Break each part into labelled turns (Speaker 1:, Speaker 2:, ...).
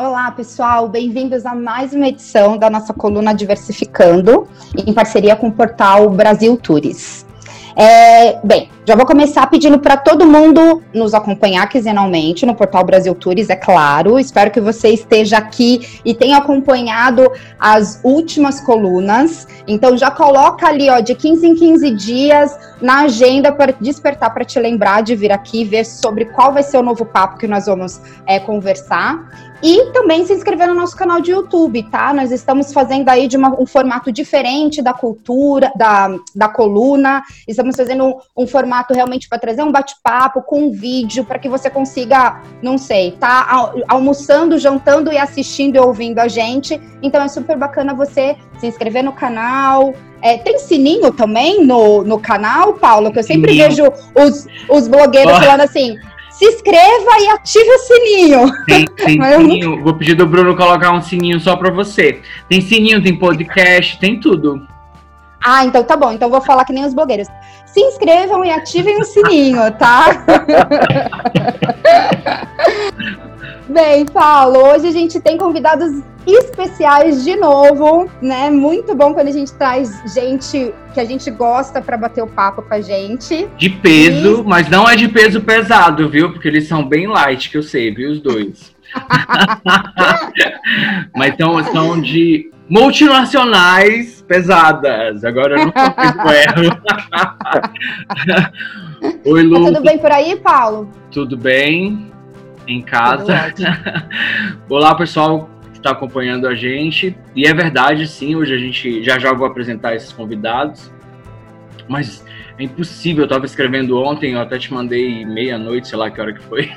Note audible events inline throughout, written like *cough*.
Speaker 1: Olá, pessoal, bem-vindos a mais uma edição da nossa coluna Diversificando, em parceria com o portal Brasil Tours. É, bem, já vou começar pedindo para todo mundo nos acompanhar quinzenalmente no portal Brasil Tours, é claro. Espero que você esteja aqui e tenha acompanhado as últimas colunas. Então já coloca ali, ó, de 15 em 15 dias na agenda para despertar para te lembrar de vir aqui ver sobre qual vai ser o novo papo que nós vamos é, conversar. E também se inscrever no nosso canal de YouTube, tá? Nós estamos fazendo aí de uma, um formato diferente da cultura, da, da coluna. Estamos fazendo um, um formato realmente para trazer um bate-papo com um vídeo para que você consiga, não sei, tá almoçando, jantando e assistindo e ouvindo a gente. Então é super bacana você se inscrever no canal. É, tem sininho também no, no canal, Paulo? Que eu sempre sininho. vejo os, os blogueiros oh. falando assim se inscreva e ative o sininho.
Speaker 2: Tem, *laughs* tem sininho. Nunca... Vou pedir do Bruno colocar um sininho só para você. Tem sininho, tem podcast, tem tudo.
Speaker 1: Ah, então tá bom. Então vou falar que nem os blogueiros. Se inscrevam e ativem o sininho, tá? *laughs* Bem, Paulo, hoje a gente tem convidados especiais de novo, né? Muito bom quando a gente traz gente que a gente gosta para bater o papo com a gente.
Speaker 2: De peso, e... mas não é de peso pesado, viu? Porque eles são bem light, que eu sei, viu? Os dois. *laughs* mas então, são de multinacionais pesadas. Agora eu não erro. *laughs*
Speaker 1: Oi, Lu. Tá tudo bem por aí, Paulo?
Speaker 2: Tudo bem em casa. *laughs* Olá, pessoal que está acompanhando a gente. E é verdade, sim, hoje a gente já já vou apresentar esses convidados. Mas é impossível, eu estava escrevendo ontem, eu até te mandei meia-noite, sei lá que hora que foi.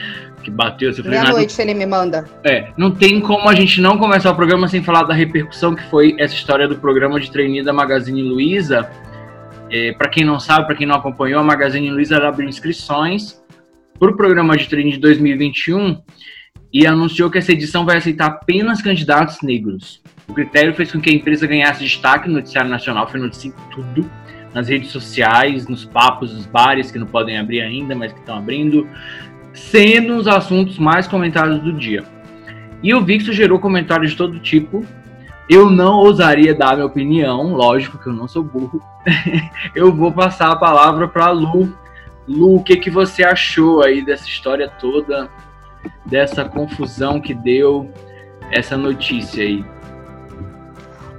Speaker 2: *laughs* que bateu.
Speaker 1: Meia-noite ele me manda.
Speaker 2: É, não tem como a gente não começar o programa sem falar da repercussão que foi essa história do programa de trainee da Magazine Luiza. É, para quem não sabe, para quem não acompanhou, a Magazine Luiza abriu inscrições para o programa de treino de 2021 e anunciou que essa edição vai aceitar apenas candidatos negros. O critério fez com que a empresa ganhasse destaque no noticiário nacional, foi noticiado tudo, nas redes sociais, nos papos, nos bares que não podem abrir ainda, mas que estão abrindo, sendo os assuntos mais comentados do dia. E eu vi que isso gerou comentários de todo tipo. Eu não ousaria dar minha opinião, lógico que eu não sou burro. *laughs* eu vou passar a palavra para a Lu, Lu, o que, que você achou aí dessa história toda, dessa confusão que deu essa notícia aí?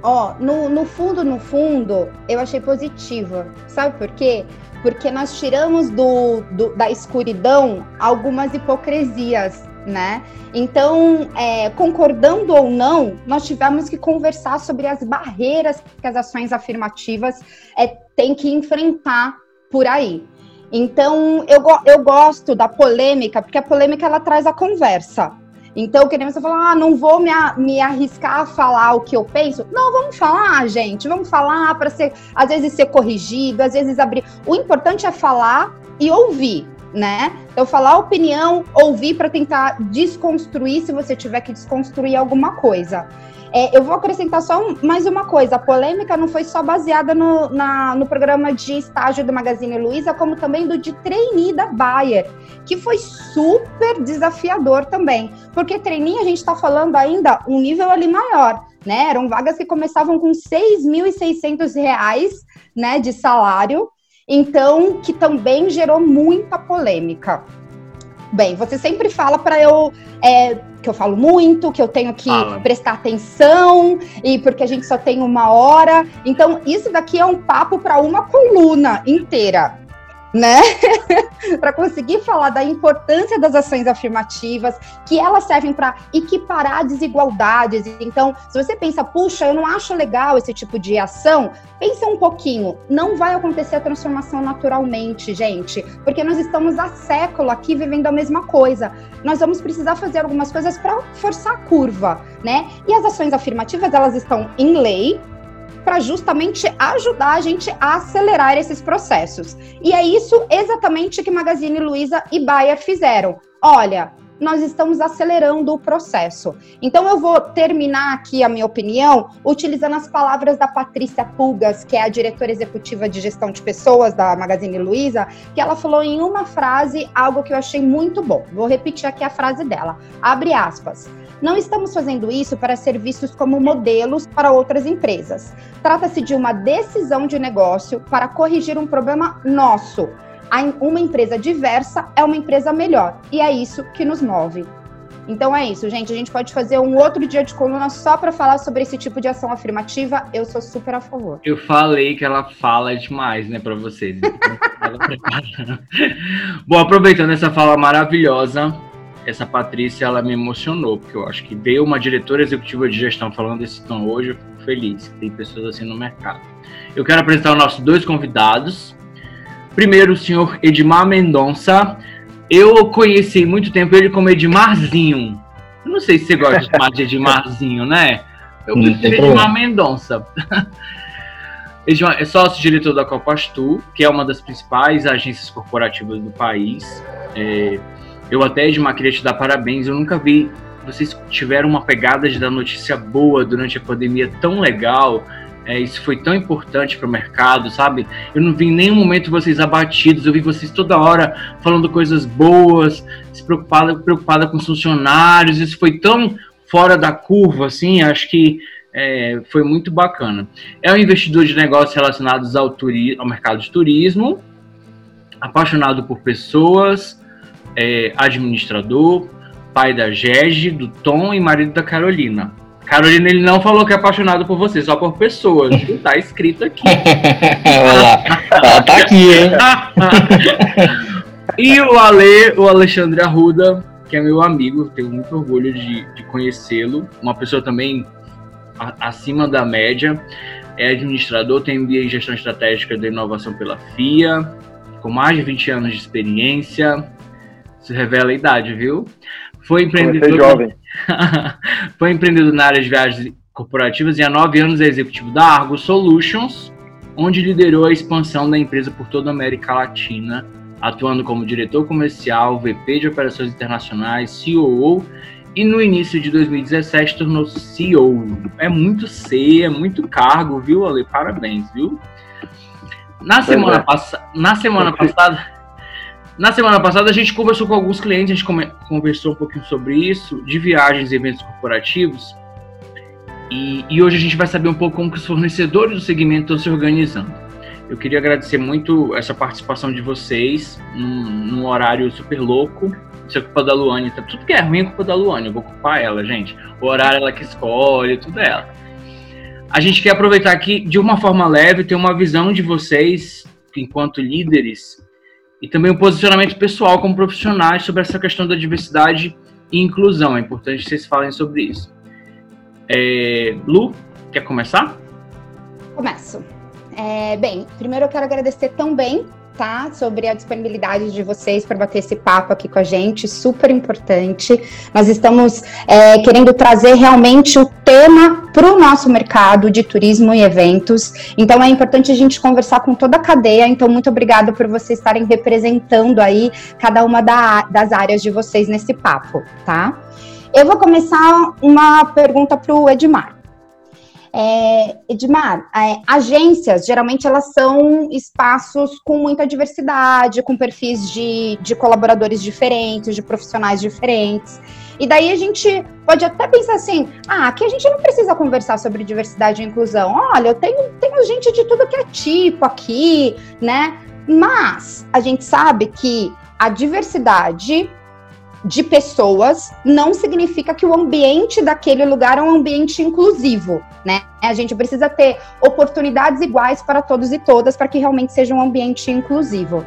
Speaker 1: Ó, oh, no, no fundo, no fundo, eu achei positiva. Sabe por quê? Porque nós tiramos do, do da escuridão algumas hipocrisias, né? Então, é, concordando ou não, nós tivemos que conversar sobre as barreiras que as ações afirmativas é, têm que enfrentar por aí. Então, eu, eu gosto da polêmica, porque a polêmica ela traz a conversa. Então, queremos falar, ah, não vou me, me arriscar a falar o que eu penso. Não, vamos falar, gente, vamos falar para ser, às vezes ser corrigido, às vezes abrir. O importante é falar e ouvir, né? Então, falar opinião, ouvir para tentar desconstruir se você tiver que desconstruir alguma coisa. É, eu vou acrescentar só um, mais uma coisa: a polêmica não foi só baseada no, na, no programa de estágio do Magazine Luiza, como também do de trainee da Bayer, que foi super desafiador também. Porque trainee a gente está falando ainda um nível ali maior, né? Eram vagas que começavam com R$ 6.600 né, de salário, então que também gerou muita polêmica. Bem, você sempre fala para eu é, que eu falo muito, que eu tenho que Fala. prestar atenção e porque a gente só tem uma hora. Então, isso daqui é um papo para uma coluna inteira né? *laughs* para conseguir falar da importância das ações afirmativas, que elas servem para equiparar desigualdades. Então, se você pensa, puxa, eu não acho legal esse tipo de ação, pensa um pouquinho. Não vai acontecer a transformação naturalmente, gente, porque nós estamos há século aqui vivendo a mesma coisa. Nós vamos precisar fazer algumas coisas para forçar a curva, né? E as ações afirmativas, elas estão em lei, para justamente ajudar a gente a acelerar esses processos. E é isso exatamente que Magazine Luiza e Bayer fizeram. Olha, nós estamos acelerando o processo. Então, eu vou terminar aqui a minha opinião utilizando as palavras da Patrícia Pulgas, que é a diretora executiva de gestão de pessoas da Magazine Luiza, que ela falou em uma frase algo que eu achei muito bom. Vou repetir aqui a frase dela. Abre aspas. Não estamos fazendo isso para ser vistos como modelos para outras empresas. Trata-se de uma decisão de negócio para corrigir um problema nosso. Uma empresa diversa é uma empresa melhor e é isso que nos move. Então é isso, gente. A gente pode fazer um outro dia de coluna só para falar sobre esse tipo de ação afirmativa. Eu sou super a favor.
Speaker 2: Eu falei que ela fala demais, né, para vocês. *laughs* Bom, aproveitando essa fala maravilhosa, essa Patrícia, ela me emocionou, porque eu acho que veio uma diretora executiva de gestão falando desse tom hoje, eu fico feliz que tem pessoas assim no mercado. Eu quero apresentar os nossos dois convidados. Primeiro, o senhor Edmar Mendonça. Eu conheci muito tempo ele como Edmarzinho. Eu não sei se você gosta de chamar de Edmarzinho, né? Eu prefiro Edmar Mendonça. *laughs* Edmar é sócio-diretor da Copastu, que é uma das principais agências corporativas do país. É, eu até, Edmar, queria te dar parabéns. Eu nunca vi vocês tiveram uma pegada de dar notícia boa durante a pandemia tão legal. É, isso foi tão importante para o mercado, sabe? Eu não vi em nenhum momento vocês abatidos, eu vi vocês toda hora falando coisas boas, se preocupada, preocupada com os funcionários. Isso foi tão fora da curva, assim, acho que é, foi muito bacana. É um investidor de negócios relacionados ao, ao mercado de turismo, apaixonado por pessoas, é, administrador, pai da Gege, do Tom e marido da Carolina. Carolina, ele não falou que é apaixonado por você, só por pessoas. Tá escrito aqui. *laughs*
Speaker 3: Olha lá. Ela tá aqui, hein? *laughs*
Speaker 2: e o Ale, o Alexandre Arruda, que é meu amigo, tenho muito orgulho de, de conhecê-lo. Uma pessoa também a, acima da média. É administrador, tem MBA em Gestão Estratégica da Inovação pela FIA, com mais de 20 anos de experiência, revela a idade, viu? Foi empreendedor. jovem. *laughs* Foi empreendedor na área de viagens corporativas e há nove anos é executivo da Argo Solutions, onde liderou a expansão da empresa por toda a América Latina, atuando como diretor comercial, VP de operações internacionais, COO e no início de 2017 tornou-se CEO. É muito C, é muito cargo, viu, Ale? Parabéns, viu? Na semana, é. pass na semana passada, na semana passada a gente conversou com alguns clientes, a gente conversou um pouquinho sobre isso, de viagens e eventos corporativos. E, e, hoje a gente vai saber um pouco como os fornecedores do segmento estão se organizando. Eu queria agradecer muito essa participação de vocês num, num horário super louco. Isso é culpa da Luane, tá? tudo que é ruim é culpa da Luane, eu vou culpar ela, gente. O horário ela que escolhe, tudo é ela. A gente quer aproveitar aqui de uma forma leve, ter uma visão de vocês, enquanto líderes, e também o posicionamento pessoal como profissionais sobre essa questão da diversidade e inclusão. É importante que vocês falem sobre isso. É, Lu, quer começar?
Speaker 1: Começo. É, bem, primeiro eu quero agradecer também Sobre a disponibilidade de vocês para bater esse papo aqui com a gente, super importante. Nós estamos é, querendo trazer realmente o tema para o nosso mercado de turismo e eventos. Então é importante a gente conversar com toda a cadeia. Então, muito obrigada por vocês estarem representando aí cada uma da, das áreas de vocês nesse papo, tá? Eu vou começar uma pergunta para o Edmar. É, Edmar, é, agências, geralmente elas são espaços com muita diversidade, com perfis de, de colaboradores diferentes, de profissionais diferentes. E daí a gente pode até pensar assim: ah, aqui a gente não precisa conversar sobre diversidade e inclusão. Olha, eu tenho, tenho gente de tudo que é tipo aqui, né? Mas a gente sabe que a diversidade de pessoas não significa que o ambiente daquele lugar é um ambiente inclusivo, né? A gente precisa ter oportunidades iguais para todos e todas para que realmente seja um ambiente inclusivo.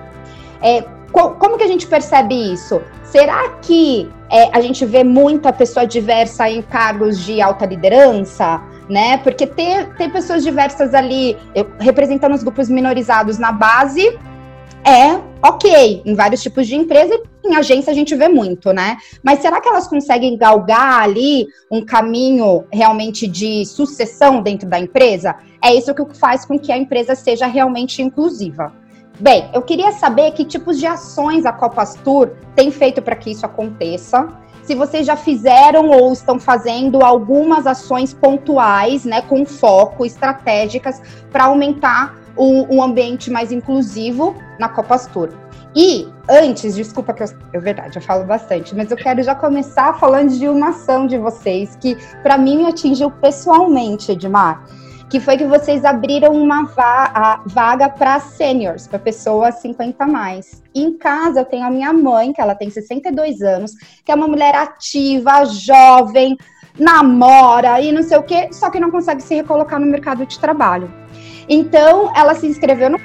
Speaker 1: É, como que a gente percebe isso? Será que é, a gente vê muita pessoa diversa em cargos de alta liderança? Né? Porque ter, ter pessoas diversas ali representando os grupos minorizados na base é ok em vários tipos de empresa e em agência a gente vê muito, né? Mas será que elas conseguem galgar ali um caminho realmente de sucessão dentro da empresa? É isso que faz com que a empresa seja realmente inclusiva. Bem, eu queria saber que tipos de ações a Copas Tour tem feito para que isso aconteça. Se vocês já fizeram ou estão fazendo algumas ações pontuais, né, com foco, estratégicas, para aumentar o, um ambiente mais inclusivo na Copas Tour. E antes, desculpa que eu, é verdade, eu falo bastante, mas eu quero já começar falando de uma ação de vocês que para mim me atingiu pessoalmente, Edmar que foi que vocês abriram uma va vaga para seniors, para pessoas 50 mais. Em casa eu tenho a minha mãe, que ela tem 62 anos, que é uma mulher ativa, jovem, namora e não sei o quê, só que não consegue se recolocar no mercado de trabalho. Então, ela se inscreveu no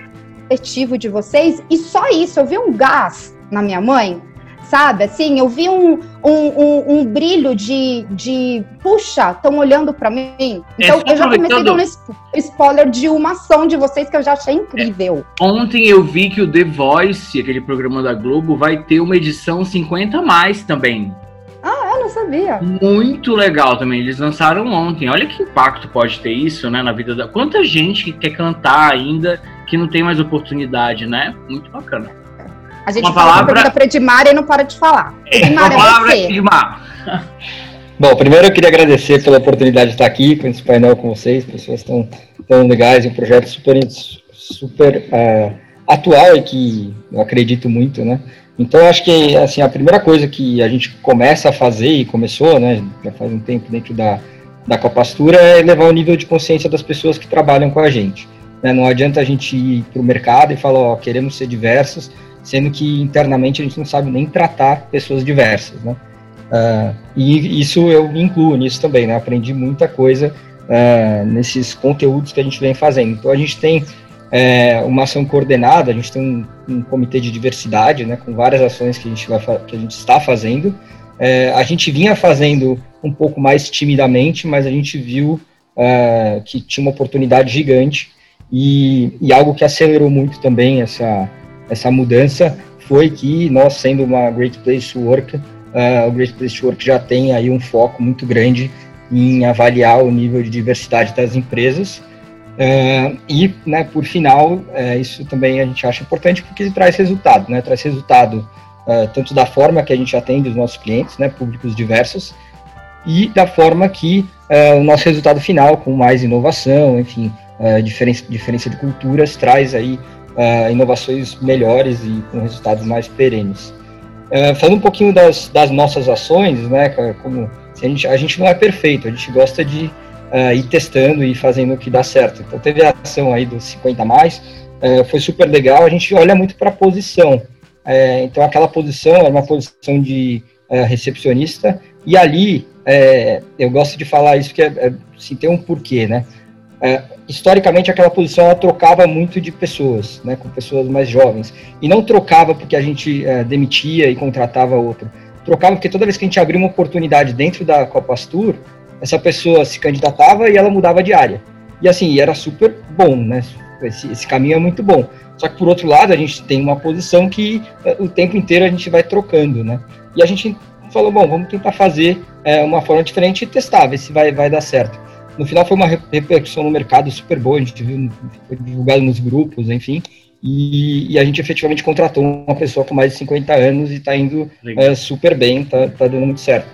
Speaker 1: coletivo de vocês e só isso, eu vi um gás na minha mãe sabe? Assim, eu vi um, um, um, um brilho de, de puxa, estão olhando para mim. Então, é, eu já comecei dando spoiler de uma ação de vocês que eu já achei incrível.
Speaker 2: É. Ontem eu vi que o The Voice, aquele programa da Globo, vai ter uma edição 50 mais também.
Speaker 1: Não sabia.
Speaker 2: Muito legal também. Eles lançaram ontem. Olha que impacto pode ter isso, né, na vida da. Quanta gente que quer cantar ainda que não tem mais oportunidade, né? Muito bacana.
Speaker 1: A gente uma palavra para Edmar e não para de falar.
Speaker 2: Edmar, uma é palavra, você. Edmar.
Speaker 3: Bom, primeiro eu queria agradecer pela oportunidade de estar aqui com esse painel com vocês, pessoas tão, tão legais, um projeto super, super uh, atual e que eu acredito muito, né? Então, acho que assim, a primeira coisa que a gente começa a fazer e começou, né, já faz um tempo dentro da, da Copastura, é levar o nível de consciência das pessoas que trabalham com a gente. Né? Não adianta a gente ir para o mercado e falar, ó, queremos ser diversos, sendo que internamente a gente não sabe nem tratar pessoas diversas, né? Uh, e isso eu me incluo nisso também, né? Aprendi muita coisa uh, nesses conteúdos que a gente vem fazendo. Então a gente tem é, uma ação coordenada, a gente tem um, um, comitê de diversidade, né? Com várias ações que a gente, vai, que a gente está fazendo. É, a gente vinha fazendo um pouco mais timidamente, mas a gente viu uh, que tinha uma oportunidade gigante e, e algo que acelerou muito também essa essa mudança foi que nós, sendo uma Great Place to Work, uh, o Great Place to Work já tem aí um foco muito grande em avaliar o nível de diversidade das empresas. Uh, e, né, por final, uh, isso também a gente acha importante porque traz resultado, né, traz resultado uh, tanto da forma que a gente atende os nossos clientes, né, públicos diversos, e da forma que o nosso resultado final, com mais inovação, enfim, diferença, diferença de culturas, traz aí uh, inovações melhores e com resultados mais perenes. Uh, falando um pouquinho das, das nossas ações, né, como a gente, a gente não é perfeito, a gente gosta de uh, ir testando e fazendo o que dá certo. Então teve a ação aí dos 50 mais, uh, foi super legal, a gente olha muito para a posição. Uh, então aquela posição é uma posição de recepcionista, e ali eu gosto de falar isso porque é, é, assim, tem um porquê, né? historicamente aquela posição ela trocava muito de pessoas, né, com pessoas mais jovens. E não trocava porque a gente demitia e contratava outro. Trocava porque toda vez que a gente abria uma oportunidade dentro da Copastur, essa pessoa se candidatava e ela mudava de área. E assim, era super bom, né? Esse, esse caminho é muito bom. Só que por outro lado, a gente tem uma posição que é, o tempo inteiro a gente vai trocando, né? E a gente falou, bom, vamos tentar fazer é, uma forma diferente e testar, ver se vai, vai dar certo. No final foi uma repercussão no mercado super boa, a gente viu, foi divulgado nos grupos, enfim, e, e, a gente efetivamente contratou uma pessoa com mais de 50 anos e está indo é, super bem, está tá dando muito certo.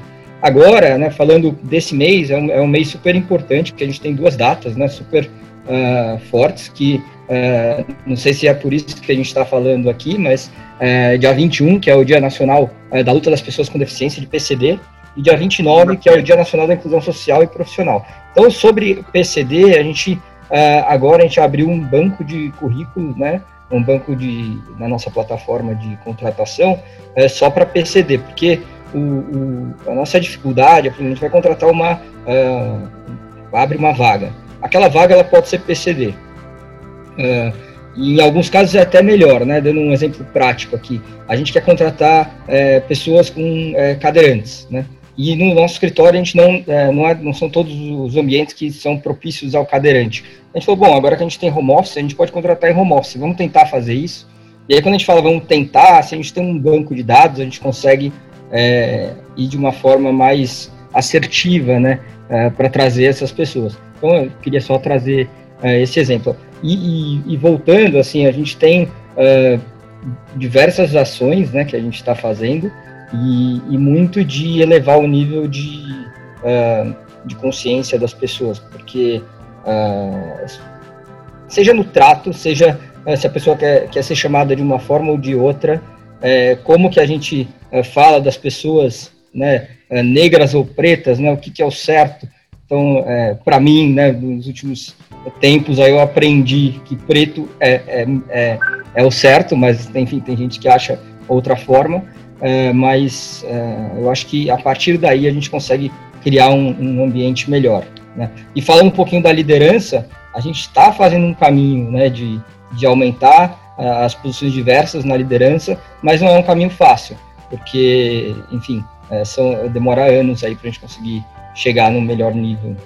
Speaker 3: Agora, né, falando desse mês, é um, é um, mês super importante, porque a gente tem duas datas né, super uh, fortes, que uh, não sei se é por isso que a gente está falando aqui, mas uh, dia 21, que é o Dia Nacional da Luta das Pessoas com Deficiência, de PCD, e dia 29, que é o Dia Nacional da Inclusão Social e Profissional. Então, sobre PCD, a gente agora a gente abriu um banco de currículos, né? Um banco de na nossa plataforma de contratação é, só para PCD, porque o, o, a nossa dificuldade a gente vai contratar uma uh, abre uma vaga. Aquela vaga ela pode ser PCD. Uh, e em alguns casos é até melhor, né? Dando um exemplo prático aqui, a gente quer contratar é, pessoas com é, cadeirantes, né? E no nosso escritório, a gente não, é, não, é, não, são todos os ambientes que são propícios ao cadeirante. A gente falou, bom, agora que a gente tem home office, a gente pode contratar em home office, vamos tentar fazer isso. E aí, quando a gente fala vamos tentar, se a gente tem um banco de dados, a gente consegue é, ir de uma forma mais assertiva, né, é, para trazer essas pessoas. Então, eu queria só trazer é, esse exemplo. E, e, e, voltando, assim, a gente tem uh, diversas ações né, que a gente está fazendo e, e, muito de elevar o nível de, uh, de consciência das pessoas, porque uh, seja no trato, seja se a pessoa quer, quer ser chamada de uma forma ou de outra, é, como que a gente fala das pessoas né, negras ou pretas, né, o que, que é o certo. Então, é, para mim, né, nos últimos tempos, aí eu aprendi que preto é, é, é, é o certo, mas enfim, tem gente que acha outra forma. É, mas é, eu acho que a partir daí a gente consegue criar um, um ambiente melhor. Né? E falando um pouquinho da liderança, a gente está fazendo um caminho né, de, de aumentar as posições diversas na liderança, mas não é um caminho fácil, porque, enfim, é, são, demora anos aí para a gente conseguir chegar no melhor nível.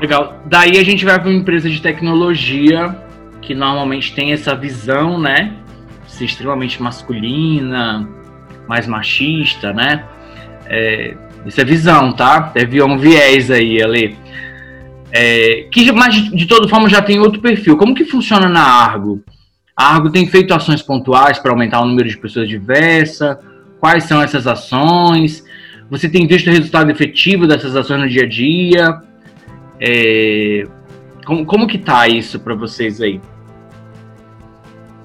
Speaker 2: Legal. Daí a gente vai para uma empresa de tecnologia que normalmente tem essa visão, né, ser extremamente masculina, mais machista, né? É, isso é visão, tá? Teve um viés aí, ali. É, que, mas de, de toda forma já tem outro perfil. Como que funciona na Argo? A Argo tem feito ações pontuais para aumentar o número de pessoas diversas? Quais são essas ações? Você tem visto o resultado efetivo dessas ações no dia a dia? É, como, como que tá isso para vocês aí?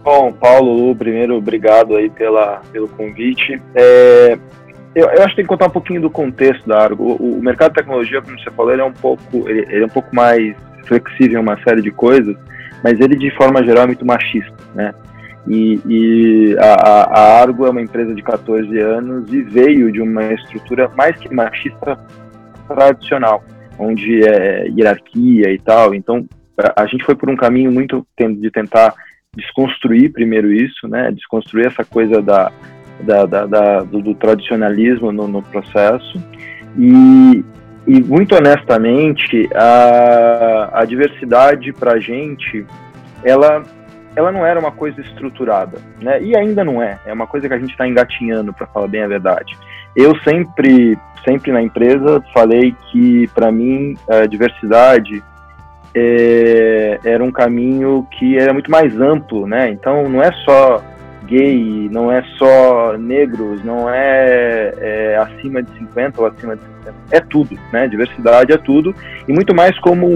Speaker 4: Bom, Paulo, primeiro, obrigado aí pela, pelo convite. É, eu, eu, acho que tem que contar um pouquinho do contexto da Argo. O, o mercado de tecnologia, como você falou, ele é um pouco, ele, ele, é um pouco mais flexível em uma série de coisas, mas ele, de forma geral, é muito machista, né? E, e a, a, Argo é uma empresa de 14 anos e veio de uma estrutura mais que machista tradicional, onde é hierarquia e tal. Então, a, gente foi por um caminho muito de tentar desconstruir primeiro isso, né? Desconstruir essa coisa da, da, da, da do, do, tradicionalismo no, no processo e, e muito honestamente a, a diversidade para a gente ela ela não era uma coisa estruturada, né? E ainda não é. É uma coisa que a gente está engatinhando, para falar bem a verdade. Eu sempre, sempre na empresa falei que para mim a diversidade é, era um caminho que era muito mais amplo, né? Então não é só gay, não é só negros, não é, é, acima de 50 ou acima de 60, é tudo, né? Diversidade é tudo. E muito mais como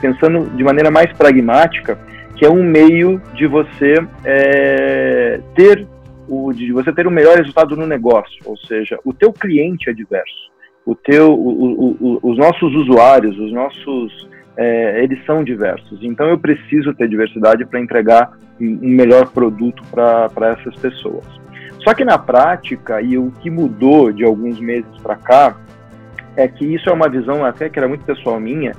Speaker 4: pensando de maneira mais pragmática, que é um meio de você é, ter o de você ter o melhor resultado no negócio, ou seja, o teu cliente é diverso, o teu, o, o, os nossos usuários, os nossos é, eles são diversos. Então eu preciso ter diversidade para entregar um melhor produto para essas pessoas. Só que na prática, e o que mudou de alguns meses para cá, é que isso é uma visão até que era muito pessoal minha,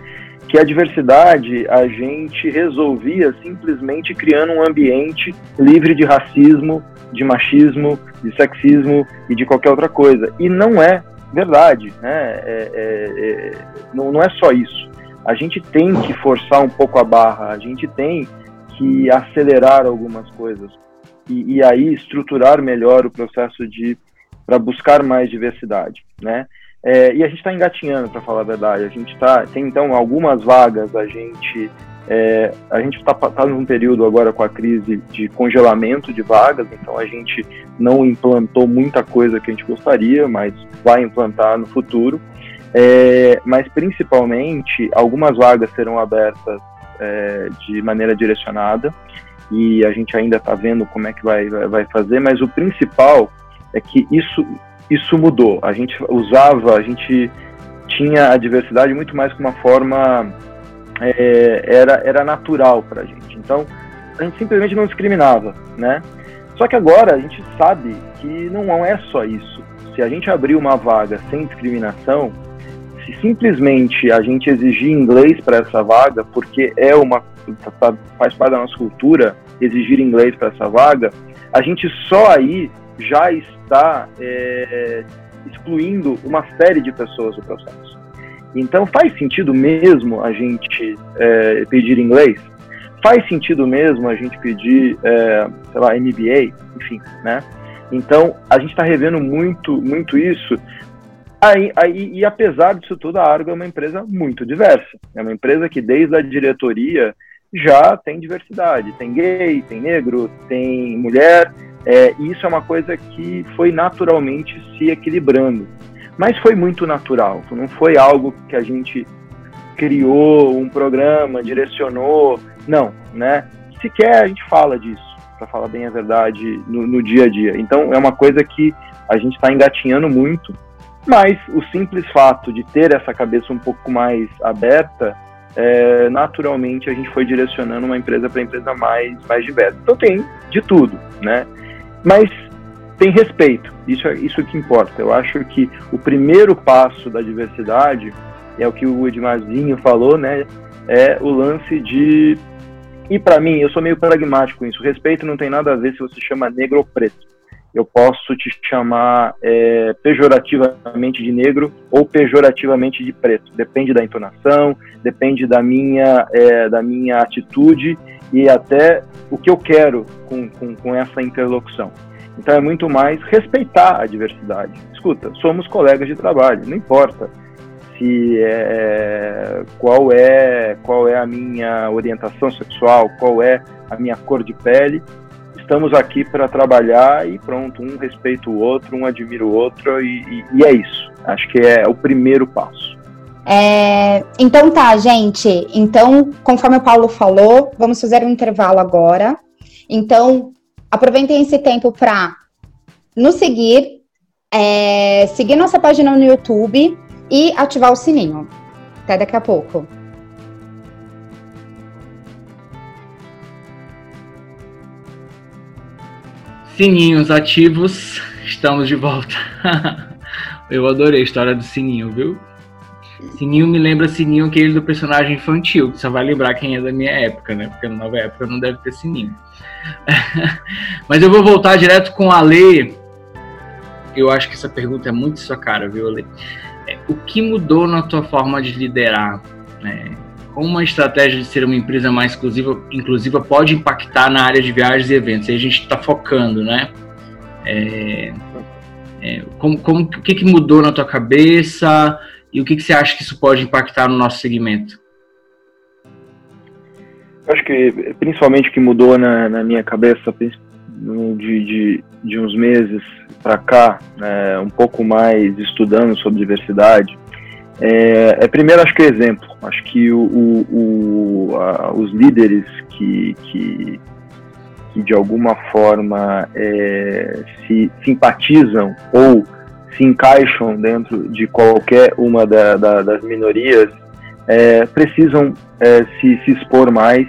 Speaker 4: que a diversidade a gente resolvia simplesmente criando um ambiente livre de racismo, de machismo, de sexismo e de qualquer outra coisa. E não é verdade, né? É, é, é, não, não é só isso a gente tem que forçar um pouco a barra, a gente tem que acelerar algumas coisas e, e aí estruturar melhor o processo de para buscar mais diversidade, né? É, e a gente está engatinhando, para falar a verdade. A gente está tem então algumas vagas. A gente é, a gente está tá num período agora com a crise de congelamento de vagas, então a gente não implantou muita coisa que a gente gostaria, mas vai implantar no futuro. É, mas principalmente algumas vagas serão abertas é, de maneira direcionada e a gente ainda está vendo como é que vai, vai fazer, mas o principal é que isso, isso mudou. A gente usava, a gente tinha a diversidade muito mais como uma forma é, era, era natural para a gente. Então a gente simplesmente não discriminava, né? Só que agora a gente sabe que não é só isso. Se a gente abrir uma vaga sem discriminação, se simplesmente a gente exigir inglês para essa vaga, porque é uma tá, tá, faz parte da nossa cultura exigir inglês para essa vaga, a gente só aí já está é, excluindo uma série de pessoas do processo. Então faz sentido mesmo a gente é, pedir inglês? Faz sentido mesmo a gente pedir, é, sei lá, MBA? Enfim, né? Então a gente está revendo muito, muito isso Aí, aí, e apesar disso tudo, a Argo é uma empresa muito diversa. É uma empresa que, desde a diretoria, já tem diversidade. Tem gay, tem negro, tem mulher, é, e isso é uma coisa que foi naturalmente se equilibrando. Mas foi muito natural, não foi algo que a gente criou um programa, direcionou, não, né? Sequer a gente fala disso, para falar bem a verdade, no, no dia a dia. Então é uma coisa que a gente está engatinhando muito, mas o simples fato de ter essa cabeça um pouco mais aberta é, naturalmente a gente foi direcionando uma empresa para empresa mais, mais diversa. Então tem de tudo, né? Mas tem respeito, isso é isso que importa. Eu acho que o primeiro passo da diversidade é o que o Edmarzinho falou, né? É o lance de e para mim, eu sou meio pragmático com isso. Respeito não tem nada a ver se você chama negro ou preto eu posso te chamar é, pejorativamente de negro ou pejorativamente de preto. Depende da entonação, depende da minha, é, da minha atitude e até o que eu quero com, com, com essa interlocução. Então é muito mais respeitar a diversidade. Escuta, somos colegas de trabalho, não importa se é, qual é qual é a minha orientação sexual, qual é a minha cor de pele, estamos aqui para trabalhar e pronto, um respeita o outro, um admira o outro e, e, e é isso. Acho que é o primeiro passo.
Speaker 1: É, então tá, gente. Então, conforme o Paulo falou, vamos fazer um intervalo agora. Então, aproveitem esse tempo para nos seguir, é, seguir nossa página no YouTube e ativar o sininho. Até daqui a pouco.
Speaker 2: Sininhos ativos, estamos de volta. *laughs* Eu adorei a história do sininho, viu? Sininho me lembra sininho aquele do personagem infantil, que só vai lembrar quem é da minha época, né? Porque na nova época não deve ter sininho. *laughs* Mas eu vou voltar direto com a Lê. Eu acho que essa pergunta é muito sua cara, viu, Lê? É, o que mudou na tua forma de liderar? Né? Como uma estratégia de ser uma empresa mais exclusiva, inclusiva pode impactar na área de viagens e eventos. Aí a gente está focando, né? É, é, como, como, o que, que mudou na tua cabeça e o que, que você acha que isso pode impactar no nosso segmento?
Speaker 4: Eu acho que principalmente o que mudou na, na minha cabeça de, de, de uns meses para cá, né, um pouco mais estudando sobre diversidade, é, é, primeiro, acho que é exemplo. Acho que o, o, o a, os líderes que, que, que de alguma forma é, se simpatizam ou se encaixam dentro de qualquer uma da, da, das minorias é, precisam é, se, se expor mais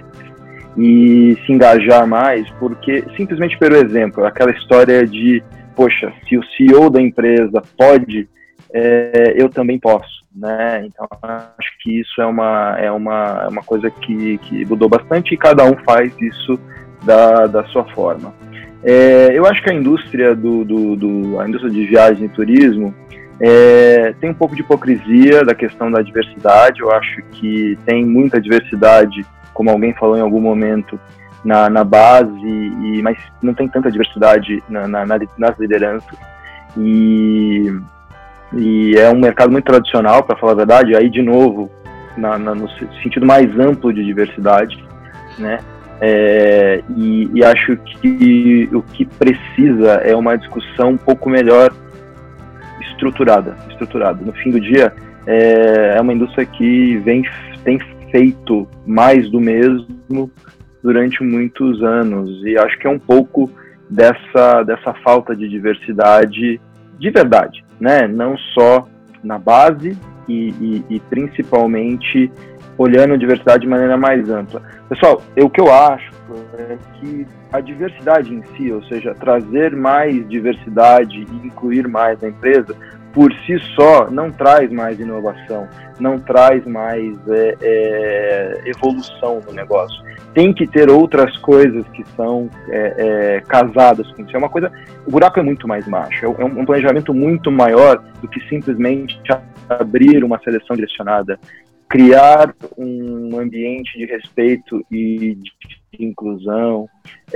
Speaker 4: e se engajar mais, porque simplesmente pelo exemplo, aquela história de, poxa, se o CEO da empresa pode, é, eu também posso né? Então acho que isso é uma é uma, é uma coisa que, que mudou bastante e cada um faz isso da, da sua forma. É, eu acho que a indústria do, do, do, a indústria de viagem e turismo é, tem um pouco de hipocrisia da questão da diversidade. Eu acho que tem muita diversidade, como alguém falou em algum momento, na, na base, e, mas não tem tanta diversidade na, na, nas lideranças. E e é um mercado muito tradicional, para falar a verdade, aí de novo, na, na, no sentido mais amplo de diversidade, né? É, e, e, acho que o que precisa é uma discussão um pouco melhor estruturada, estruturada. No fim do dia, é, é uma indústria que vem tem feito mais do mesmo durante muitos anos e acho que é um pouco dessa dessa falta de diversidade de verdade, né? Não só na base e, e, e principalmente olhando a diversidade de maneira mais ampla. Pessoal, eu, o que eu acho é que a diversidade em si, ou seja, trazer mais diversidade e incluir mais na empresa, por si só não traz mais inovação, não traz mais é, é, evolução no negócio. Tem que ter outras coisas que são é, é casadas com isso. É uma coisa. O buraco é muito mais macho. É, é um planejamento muito maior do que simplesmente abrir uma seleção direcionada, criar um ambiente de respeito e de inclusão.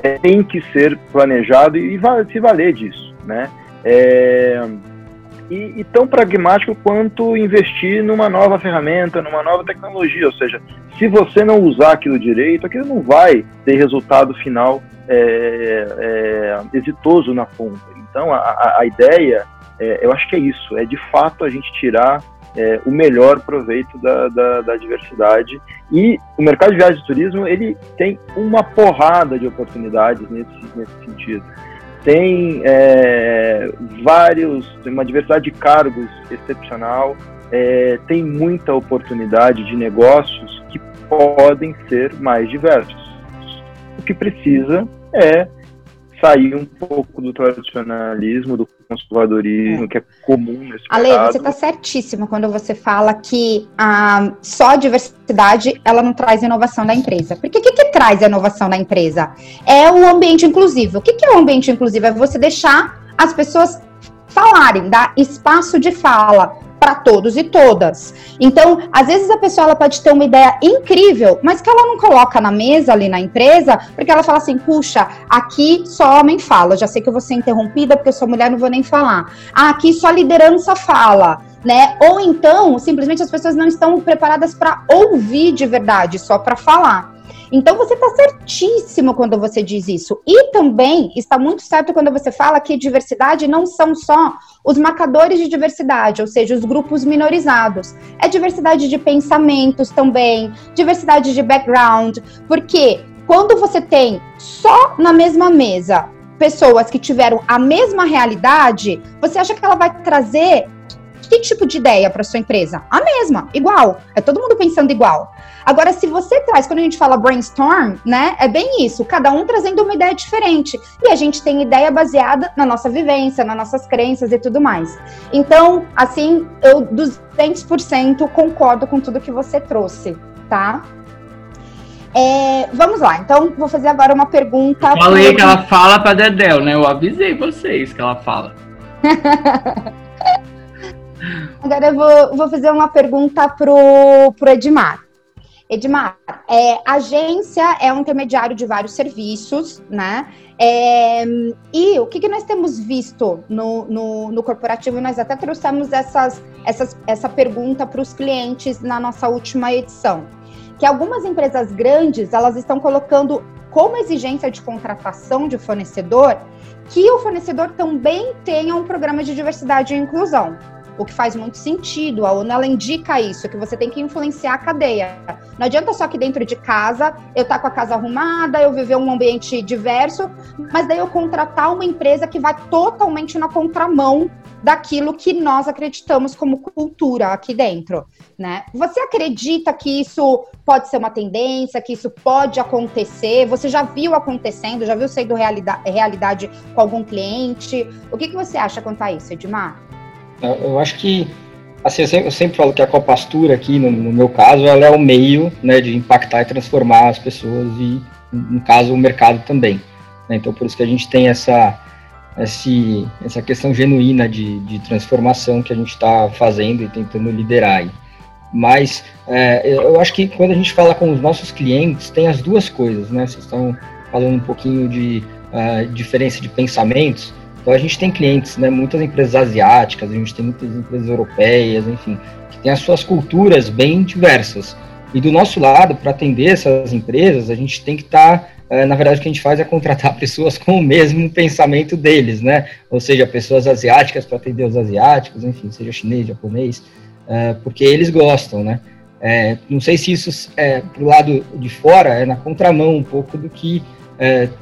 Speaker 4: É, tem que ser planejado e se valer disso, né? É, e, e, tão pragmático quanto investir numa nova ferramenta, numa nova tecnologia, ou seja, se você não usar aquilo direito, aquilo não vai ter resultado final é, é, exitoso na ponta. Então, a, a ideia, é, eu acho que é isso, é de fato a gente tirar é, o melhor proveito da, da, da, diversidade. E o mercado de viagens e turismo, ele tem uma porrada de oportunidades nesse, nesse sentido. Tem é, vários, tem uma diversidade de cargos excepcional, é, tem muita oportunidade de negócios que podem ser mais diversos. O que precisa é sair um pouco do tradicionalismo, do conservadorismo, é. que é comum nesse
Speaker 1: Ale, mercado. você está certíssima quando você fala que a, só a diversidade ela não traz inovação da empresa. Porque o que, que traz a inovação da empresa? É o ambiente inclusivo. O que, que é o ambiente inclusivo? É você deixar as pessoas falarem, dar espaço de fala para todos e todas. Então, às vezes a pessoa ela pode ter uma ideia incrível, mas que ela não coloca na mesa ali na empresa, porque ela fala assim: puxa, aqui só homem fala. Já sei que eu vou ser interrompida porque eu sou mulher, não vou nem falar. Ah, aqui só liderança fala. Né? Ou então, simplesmente as pessoas não estão preparadas para ouvir de verdade, só para falar. Então você está certíssimo quando você diz isso. E também está muito certo quando você fala que diversidade não são só os marcadores de diversidade, ou seja, os grupos minorizados. É diversidade de pensamentos também, diversidade de background, porque quando você tem só na mesma mesa pessoas que tiveram a mesma realidade, você acha que ela vai trazer que tipo de ideia para sua empresa? A mesma, igual. É todo mundo pensando igual. Agora, se você traz, quando a gente fala brainstorm, né, é bem isso, cada um trazendo uma ideia diferente. E a gente tem ideia baseada na nossa vivência, nas nossas crenças e tudo mais. Então, assim, eu 200% concordo com tudo que você trouxe, tá? É, vamos lá, então vou fazer agora uma pergunta.
Speaker 2: Eu falei que ela fala para Dedel, né? Eu avisei vocês que ela fala. *laughs*
Speaker 1: agora eu vou, vou fazer uma pergunta pro, pro Edmar. Edmar, é, agência é um intermediário de vários serviços, né? É, e o que, que nós temos visto no, no, no, corporativo? Nós até trouxemos essas, essas, essa pergunta para os clientes na nossa última edição. Que algumas empresas grandes elas estão colocando como exigência de contratação de fornecedor que o fornecedor também tenha um programa de diversidade e inclusão o que faz muito sentido. A ONU ela indica isso, que você tem que influenciar a cadeia. Não adianta só que dentro de casa eu estar tá com a casa arrumada, eu viver um ambiente diverso, mas daí eu contratar uma empresa que vai totalmente na contramão daquilo que nós acreditamos como cultura aqui dentro, né? Você acredita que isso pode ser uma tendência, que isso pode acontecer? Você já viu acontecendo, já viu sendo realidade, realidade com algum cliente? O que, que você acha quanto a isso, Edmar?
Speaker 3: Eu acho que, assim, eu sempre, eu sempre falo que a copastura aqui, no, no, meu caso, ela é o meio né, de impactar e transformar as pessoas e, no caso, o mercado também. Né? Então, por isso que a gente tem essa, esse, essa questão genuína de, de transformação que a gente está fazendo e tentando liderar aí. Mas é, eu acho que quando a gente fala com os nossos clientes, tem as duas coisas, né? Vocês estão falando um pouquinho de uh, diferença de pensamentos. Então a gente tem clientes, né, muitas empresas asiáticas, a gente tem muitas empresas europeias, enfim, que têm as suas culturas bem diversas. E do nosso lado, para atender essas empresas, a gente tem que estar, tá, é, na verdade, o que a gente faz é contratar *laughs* pessoas com o mesmo pensamento deles, né? Ou seja, pessoas asiáticas para atender os asiáticos, enfim, seja chinês, japonês, é, porque eles gostam, né? É, não sei se isso, é, pro lado de fora, é na contramão um pouco do que,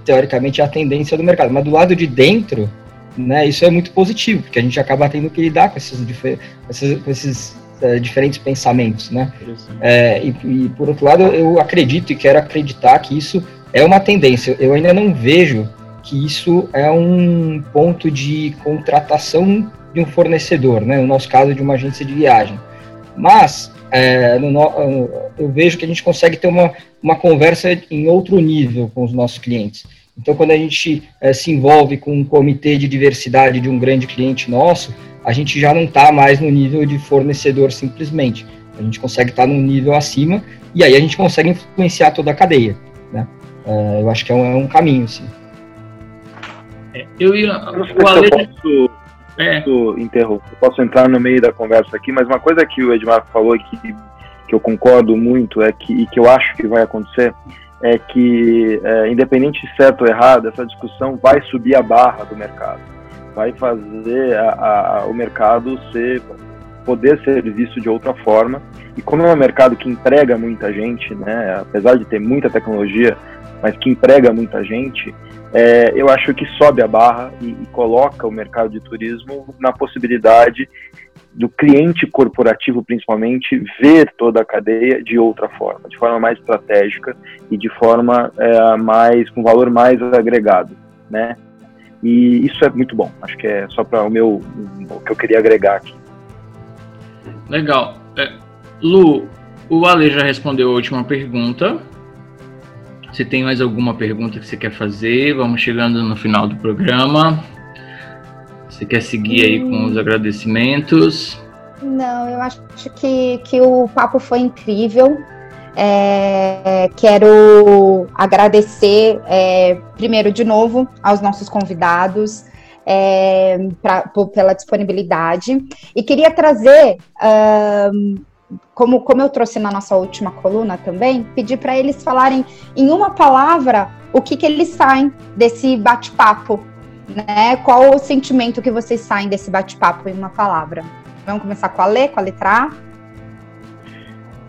Speaker 3: teoricamente, é a tendência do mercado, mas do lado de dentro, né, isso é muito positivo, porque a gente acaba tendo que lidar com esses, esses, com esses é, diferentes pensamentos, né? É, e, e, por outro lado, eu acredito e quero acreditar que isso é uma tendência. Eu ainda não vejo que isso é um ponto de contratação de um fornecedor, né? No nosso caso, de uma agência de viagem. Mas é, no, eu vejo que a gente consegue ter uma, uma conversa em outro nível com os nossos clientes. Então, quando a gente é, se envolve com um comitê de diversidade de um grande cliente nosso, a gente já não está mais no nível de fornecedor simplesmente. A gente consegue estar tá num nível acima e aí a gente consegue influenciar toda a cadeia. Né? É, eu acho que é um, é um caminho, sim.
Speaker 4: É, eu ia. O Ale... posso, é. posso interromper, posso entrar no meio da conversa aqui, mas uma coisa que o Edmar falou que que eu concordo muito é que, e que eu acho que vai acontecer, é que, é, independente de certo ou errado, essa discussão vai subir a barra do mercado, vai fazer a, a, o mercado ser, poder ser visto de outra forma. E como é um mercado que emprega muita gente, né, apesar de ter muita tecnologia, mas que emprega muita gente, é, eu acho que sobe a barra e, e coloca o mercado de turismo na possibilidade do cliente corporativo, principalmente, ver toda a cadeia de outra forma, de forma mais estratégica e de forma é, mais com valor mais agregado, né? E isso é muito bom. Acho que é só para o meu o que eu queria agregar aqui.
Speaker 2: Legal. É, Lu, o Ale já respondeu a última pergunta. Se tem mais alguma pergunta que você quer fazer, vamos chegando no final do programa. Você quer seguir aí com os agradecimentos?
Speaker 1: Não, eu acho que, que o papo foi incrível. É, quero agradecer, é, primeiro, de novo, aos nossos convidados é, pra, pela disponibilidade. E queria trazer, um, como, como eu trouxe na nossa última coluna também, pedir para eles falarem em uma palavra o que, que eles saem desse bate-papo né? Qual o sentimento que vocês saem desse bate-papo em uma palavra? Vamos começar com a Lê, com a letra A?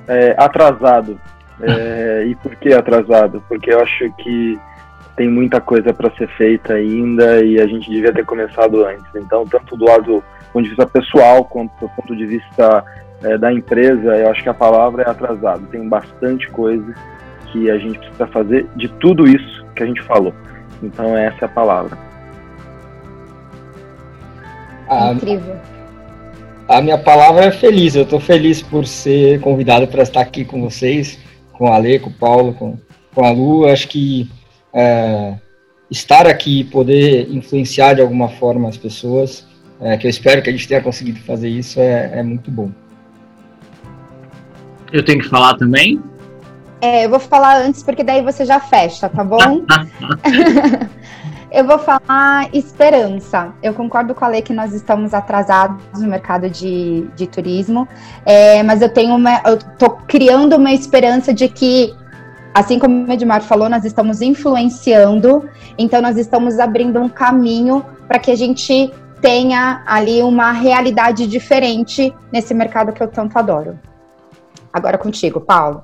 Speaker 4: É, atrasado. É, e por que atrasado? Porque eu acho que tem muita coisa para ser feita ainda e a gente devia ter começado antes. Então, tanto do lado do ponto de vista pessoal quanto do ponto de vista é, da empresa, eu acho que a palavra é atrasado. Tem bastante coisa que a gente precisa fazer de tudo isso que a gente falou. Então, essa é a palavra.
Speaker 1: A, Incrível.
Speaker 3: A minha palavra é feliz. Eu estou feliz por ser convidado para estar aqui com vocês, com a Ale, com o Paulo, com, com a Lu. Acho que é, estar aqui e poder influenciar de alguma forma as pessoas, é, que eu espero que a gente tenha conseguido fazer isso, é, é muito bom.
Speaker 2: Eu tenho que falar também?
Speaker 1: É, eu vou falar antes, porque daí você já fecha, tá bom? *laughs* Eu vou falar esperança. Eu concordo com a lei que nós estamos atrasados no mercado de, de turismo, é, mas eu tenho uma, eu tô criando uma esperança de que, assim como o Edmar falou, nós estamos influenciando, então nós estamos abrindo um caminho para que a gente tenha ali uma realidade diferente nesse mercado que eu tanto adoro. Agora contigo, Paulo.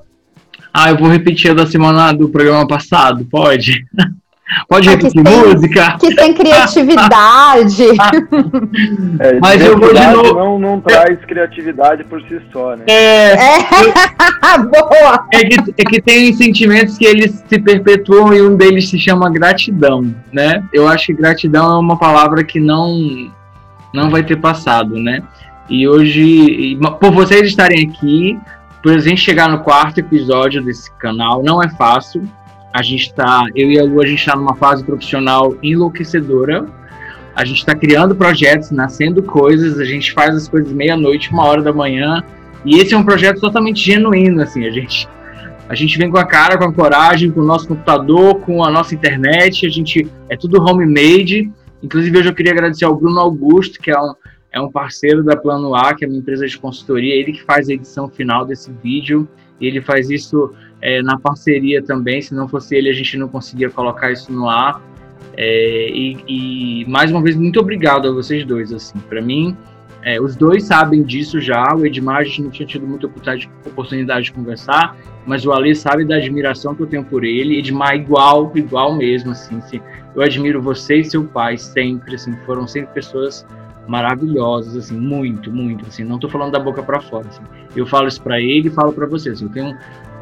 Speaker 2: Ah, eu vou repetir a da semana do programa passado, pode? *laughs* Pode repetir música?
Speaker 1: Que tem criatividade. *laughs*
Speaker 4: é, Mas eu vou de novo. Não, não traz criatividade por si só, né?
Speaker 2: É. é. *laughs* Boa! É que, é que tem sentimentos que eles se perpetuam e um deles se chama gratidão, né? Eu acho que gratidão é uma palavra que não, não vai ter passado, né? E hoje, por vocês estarem aqui, por a gente chegar no quarto episódio desse canal, não é fácil a gente está, eu e a Lu, a gente está numa fase profissional enlouquecedora. A gente está criando projetos, nascendo coisas, a gente faz as coisas meia-noite, uma hora da manhã. E esse é um projeto totalmente genuíno, assim, a gente a gente vem com a cara, com a coragem, com o nosso computador, com a nossa internet, a gente é tudo homemade. Inclusive hoje eu queria agradecer ao Bruno Augusto, que é um, é um parceiro da Plano A, que é uma empresa de consultoria, ele que faz a edição final desse vídeo. E ele faz isso é, na parceria também. Se não fosse ele, a gente não conseguia colocar isso no ar. É, e, e, mais uma vez, muito obrigado a vocês dois. Assim, para mim, é, os dois sabem disso já. O Edmar a gente não tinha tido muita oportunidade de conversar, mas o Ali sabe da admiração que eu tenho por ele. Edmar igual, igual mesmo. Assim, assim, eu admiro você e seu pai sempre. Assim, foram sempre pessoas maravilhosas, assim, muito, muito. Assim, não estou falando da boca para fora. Assim. Eu falo isso para ele e falo para você. Assim, eu tenho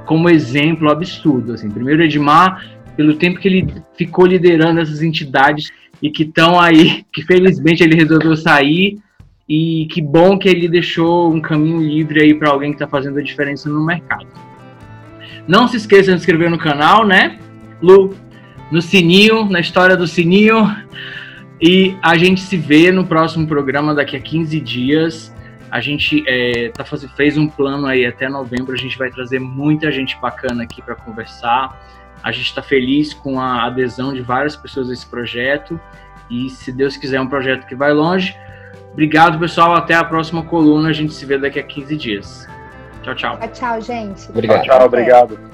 Speaker 2: como exemplo absurdo. Assim. Primeiro, Edmar, pelo tempo que ele ficou liderando essas entidades e que estão aí, que felizmente ele resolveu sair e que bom que ele deixou um caminho livre aí para alguém que está fazendo a diferença no mercado. Não se esqueça de se inscrever no canal, né, Lu? No sininho, na história do sininho. E a gente se vê no próximo programa daqui a 15 dias. A gente é, tá faz, fez um plano aí até novembro. A gente vai trazer muita gente bacana aqui para conversar. A gente está feliz com a adesão de várias pessoas a esse projeto. E se Deus quiser, é um projeto que vai longe. Obrigado, pessoal. Até a próxima coluna. A gente se vê daqui a 15 dias. Tchau, tchau.
Speaker 1: Tchau, tchau, gente.
Speaker 3: Obrigado.
Speaker 4: Tchau, tchau obrigado.